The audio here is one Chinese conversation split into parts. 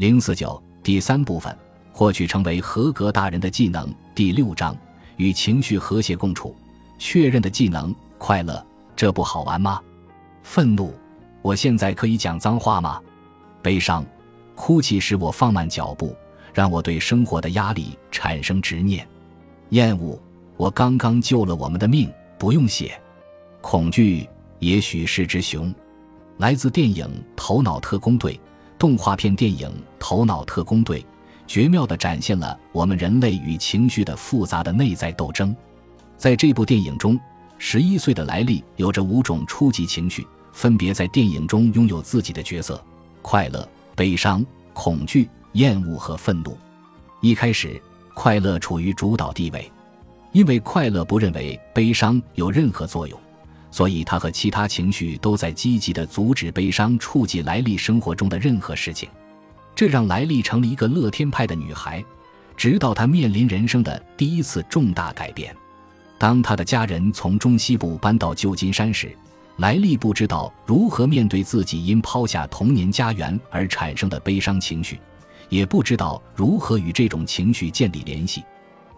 零四九第三部分，获取成为合格大人的技能。第六章，与情绪和谐共处。确认的技能：快乐，这不好玩吗？愤怒，我现在可以讲脏话吗？悲伤，哭泣使我放慢脚步，让我对生活的压力产生执念。厌恶，我刚刚救了我们的命，不用谢。恐惧，也许是只熊。来自电影《头脑特工队》。动画片电影《头脑特工队》绝妙地展现了我们人类与情绪的复杂的内在斗争。在这部电影中，十一岁的莱利有着五种初级情绪，分别在电影中拥有自己的角色：快乐、悲伤、恐惧、厌恶和愤怒。一开始，快乐处于主导地位，因为快乐不认为悲伤有任何作用。所以，他和其他情绪都在积极地阻止悲伤触及莱利生活中的任何事情，这让莱利成了一个乐天派的女孩，直到她面临人生的第一次重大改变。当她的家人从中西部搬到旧金山时，莱利不知道如何面对自己因抛下童年家园而产生的悲伤情绪，也不知道如何与这种情绪建立联系。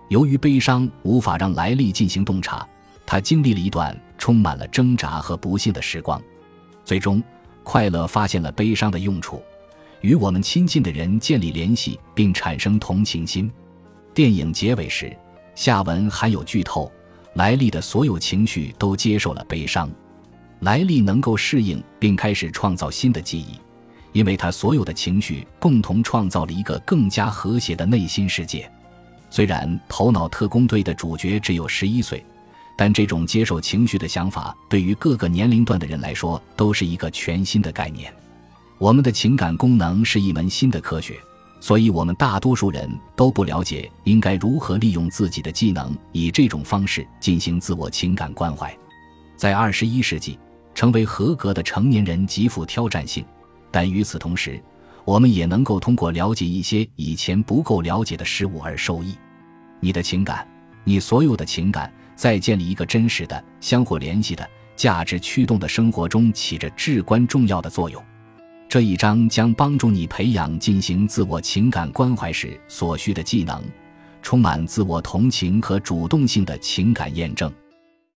由于悲伤无法让莱利进行洞察。他经历了一段充满了挣扎和不幸的时光，最终，快乐发现了悲伤的用处，与我们亲近的人建立联系，并产生同情心。电影结尾时，下文含有剧透：莱利的所有情绪都接受了悲伤，莱利能够适应并开始创造新的记忆，因为他所有的情绪共同创造了一个更加和谐的内心世界。虽然《头脑特工队》的主角只有十一岁。但这种接受情绪的想法，对于各个年龄段的人来说，都是一个全新的概念。我们的情感功能是一门新的科学，所以我们大多数人都不了解应该如何利用自己的技能，以这种方式进行自我情感关怀。在二十一世纪，成为合格的成年人极富挑战性，但与此同时，我们也能够通过了解一些以前不够了解的事物而受益。你的情感，你所有的情感。在建立一个真实的、相互联系的、价值驱动的生活中起着至关重要的作用。这一章将帮助你培养进行自我情感关怀时所需的技能，充满自我同情和主动性的情感验证。